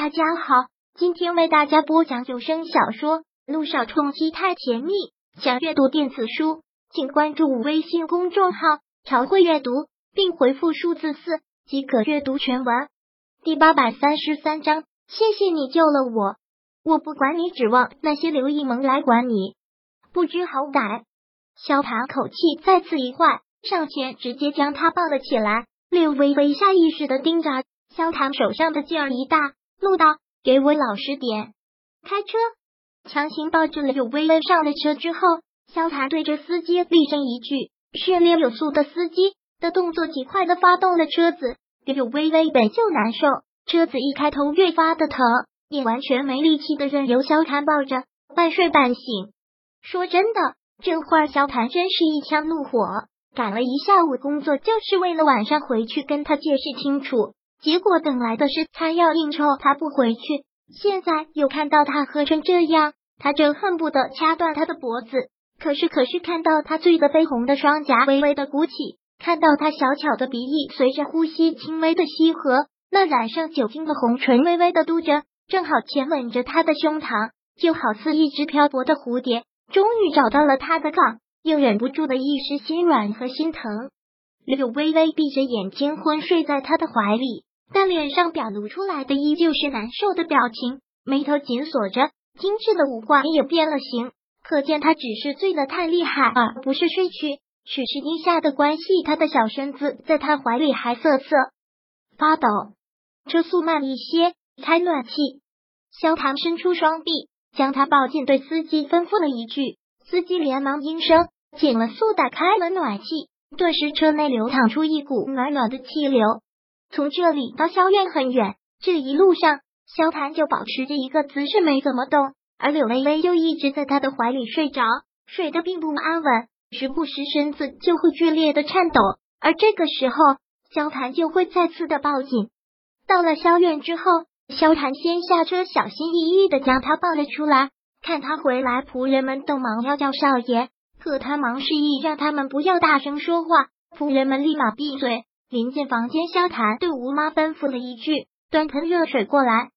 大家好，今天为大家播讲有声小说《路上冲击太甜蜜》。想阅读电子书，请关注微信公众号“朝会阅读”，并回复数字四即可阅读全文。第八百三十三章，谢谢你救了我，我不管你，指望那些刘一萌来管你，不知好歹。萧唐口气再次一坏，上前直接将他抱了起来。柳微微下意识的盯着萧唐手上的劲儿一大。怒道：“给我老实点，开车！”强行抱住了柳微微上了车之后，萧谭对着司机厉声一句，训练有素的司机的动作极快的发动了车子。柳微微本就难受，车子一开头越发的疼，也完全没力气的任由萧谭抱着，半睡半醒。说真的，这会儿萧谭真是一腔怒火，赶了一下午工作，就是为了晚上回去跟他解释清楚。结果等来的是他要应酬，他不回去。现在又看到他喝成这样，他正恨不得掐断他的脖子。可是，可是看到他醉得绯红的双颊微微的鼓起，看到他小巧的鼻翼随着呼吸轻微的吸合，那染上酒精的红唇微微的嘟着，正好浅吻着他的胸膛，就好似一只漂泊的蝴蝶，终于找到了他的港，又忍不住的一时心软和心疼。柳微微闭着眼睛昏睡在他的怀里。但脸上表露出来的依旧是难受的表情，眉头紧锁着，精致的五官也变了形，可见他只是醉得太厉害，而不是睡去。许是因下的关系，他的小身子在他怀里还瑟瑟发抖。车速慢一些，开暖气。萧唐伸出双臂，将他抱进，对司机吩咐了一句，司机连忙应声，减了速，打开了暖气，顿时车内流淌出一股暖暖的气流。从这里到萧院很远，这一路上，萧谭就保持着一个姿势没怎么动，而柳微微又一直在他的怀里睡着，睡得并不安稳，时不时身子就会剧烈的颤抖，而这个时候，萧谭就会再次的抱紧。到了萧院之后，萧谭先下车，小心翼翼的将他抱了出来。看他回来，仆人们都忙要叫少爷，可他忙示意让他们不要大声说话，仆人们立马闭嘴。临近房间，萧谭对吴妈吩咐了一句：“端盆热水过来。”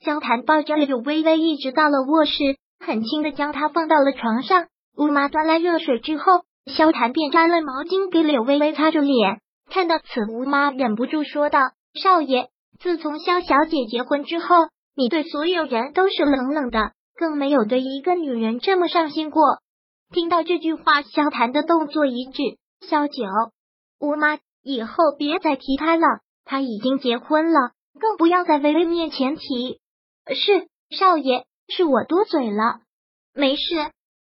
萧谭抱着柳微微一直到了卧室，很轻的将她放到了床上。吴妈端来热水之后，萧谭便摘了毛巾给柳微微擦着脸。看到此，吴妈忍不住说道：“少爷，自从萧小姐结婚之后，你对所有人都是冷冷的，更没有对一个女人这么上心过。”听到这句话，萧谭的动作一致。萧九，吴妈。以后别再提他了，他已经结婚了，更不要在微微面前提。是少爷，是我多嘴了，没事。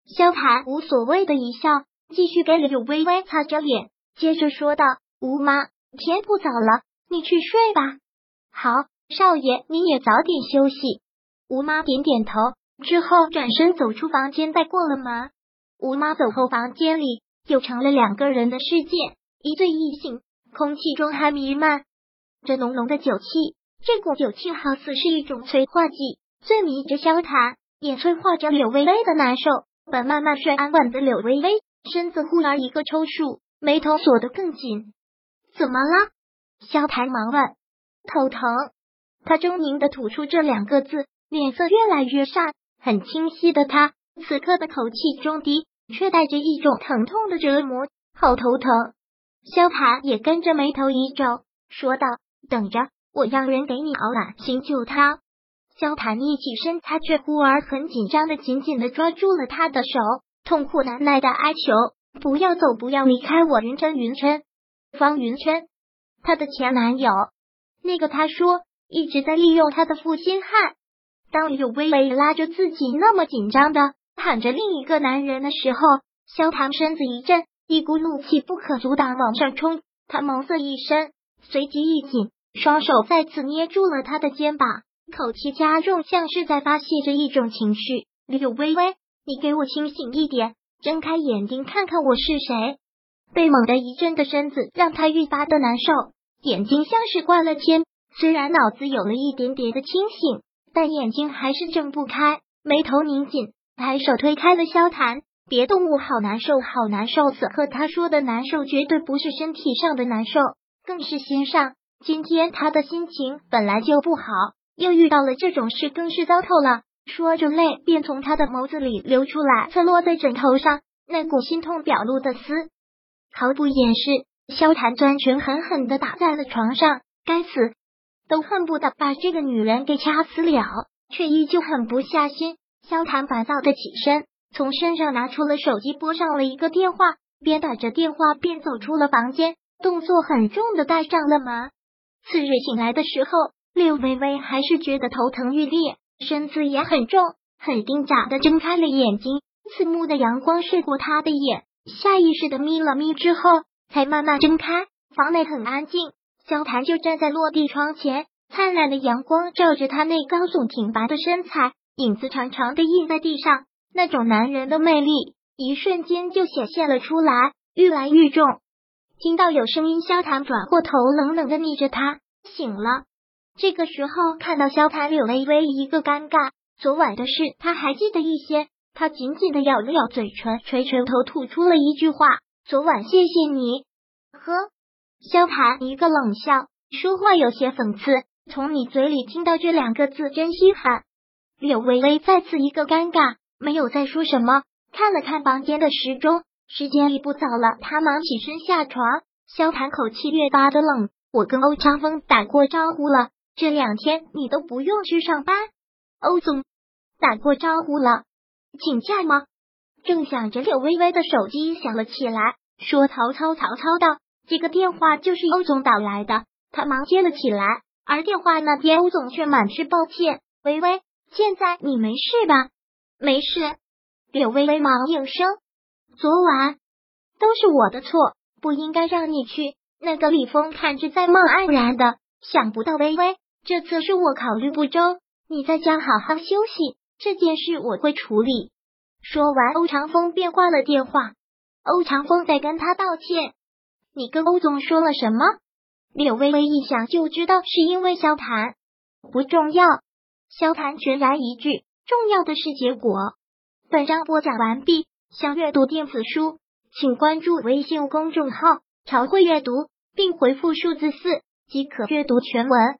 萧寒无所谓的一笑，继续给柳微微擦着脸，接着说道：“吴妈，天不早了，你去睡吧。”好，少爷你也早点休息。吴妈点点头，之后转身走出房间，再过了门。吴妈走后，房间里又成了两个人的世界。一醉一醒，空气中还弥漫着浓浓的酒气。这股酒气好似是一种催化剂，醉迷着萧谈，也催化着柳微微的难受。本慢慢睡安稳的柳微微，身子忽然一个抽搐，眉头锁得更紧。怎么了？萧谈忙问。头疼。他狰狞的吐出这两个字，脸色越来越煞。很清晰的他，此刻的口气中低，却带着一种疼痛的折磨。好头疼。萧谭也跟着眉头一皱，说道：“等着，我让人给你熬暖行救他。”萧谭一起身，他却忽而很紧张的紧紧的抓住了他的手，痛苦难耐的哀求：“不要走，不要离开我。”云琛，云琛，方云琛，他的前男友，那个他说一直在利用他的负心汉。当柳微微拉着自己那么紧张的喊着另一个男人的时候，萧谭身子一震。一股怒气不可阻挡往上冲，他眸色一深，随即一紧，双手再次捏住了他的肩膀，口气加重，像是在发泄着一种情绪。柳微微，你给我清醒一点，睁开眼睛看看我是谁。被猛地一震的身子让他愈发的难受，眼睛像是挂了天。虽然脑子有了一点点的清醒，但眼睛还是睁不开，眉头拧紧，抬手推开了萧谈。别动我好难受，好难受！此刻他说的难受，绝对不是身体上的难受，更是心上。今天他的心情本来就不好，又遇到了这种事，更是糟透了。说着，泪便从他的眸子里流出来，侧落在枕头上，那股心痛表露的丝毫不掩饰。萧谭攥拳狠狠的打在了床上，该死，都恨不得把这个女人给掐死了，却依旧狠不下心。萧谭烦躁的起身，从身上拿出了手机，拨上了一个电话，边打着电话边走出了房间，动作很重的带上了门。次日醒来的时候，柳微微还是觉得头疼欲裂。身子也很重，很定假的睁开了眼睛，刺目的阳光射过他的眼，下意识的眯了眯之后，才慢慢睁开。房内很安静，萧谭就站在落地窗前，灿烂的阳光照着他那高耸挺拔的身材，影子长长的印在地上，那种男人的魅力一瞬间就显现了出来，愈来愈重。听到有声音，萧谭转过头，冷冷的睨着他，醒了。这个时候看到萧谭，柳微微一个尴尬。昨晚的事他还记得一些，他紧紧的咬了咬嘴唇，垂垂头吐出了一句话：“昨晚谢谢你。”呵，萧谭一个冷笑，说话有些讽刺。从你嘴里听到这两个字，真稀罕。柳微微再次一个尴尬，没有再说什么，看了看房间的时钟，时间已不早了。他忙起身下床。萧谈口气越发的冷，我跟欧长风打过招呼了。这两天你都不用去上班，欧总打过招呼了，请假吗？正想着，柳微微的手机响了起来，说：“曹操，曹操到，这个电话就是欧总打来的。”他忙接了起来，而电话那边欧总却满是抱歉：“微微，现在你没事吧？”“没事。”柳微微忙应声：“昨晚都是我的错，不应该让你去。”那个李峰看着在梦黯然的，想不到微微。这次是我考虑不周，你在家好好休息，这件事我会处理。说完，欧长风便挂了电话。欧长风在跟他道歉。你跟欧总说了什么？柳微微一想就知道是因为萧谈，不重要。萧谈全然一句，重要的是结果。本章播讲完毕。想阅读电子书，请关注微信公众号“朝会阅读”，并回复数字四即可阅读全文。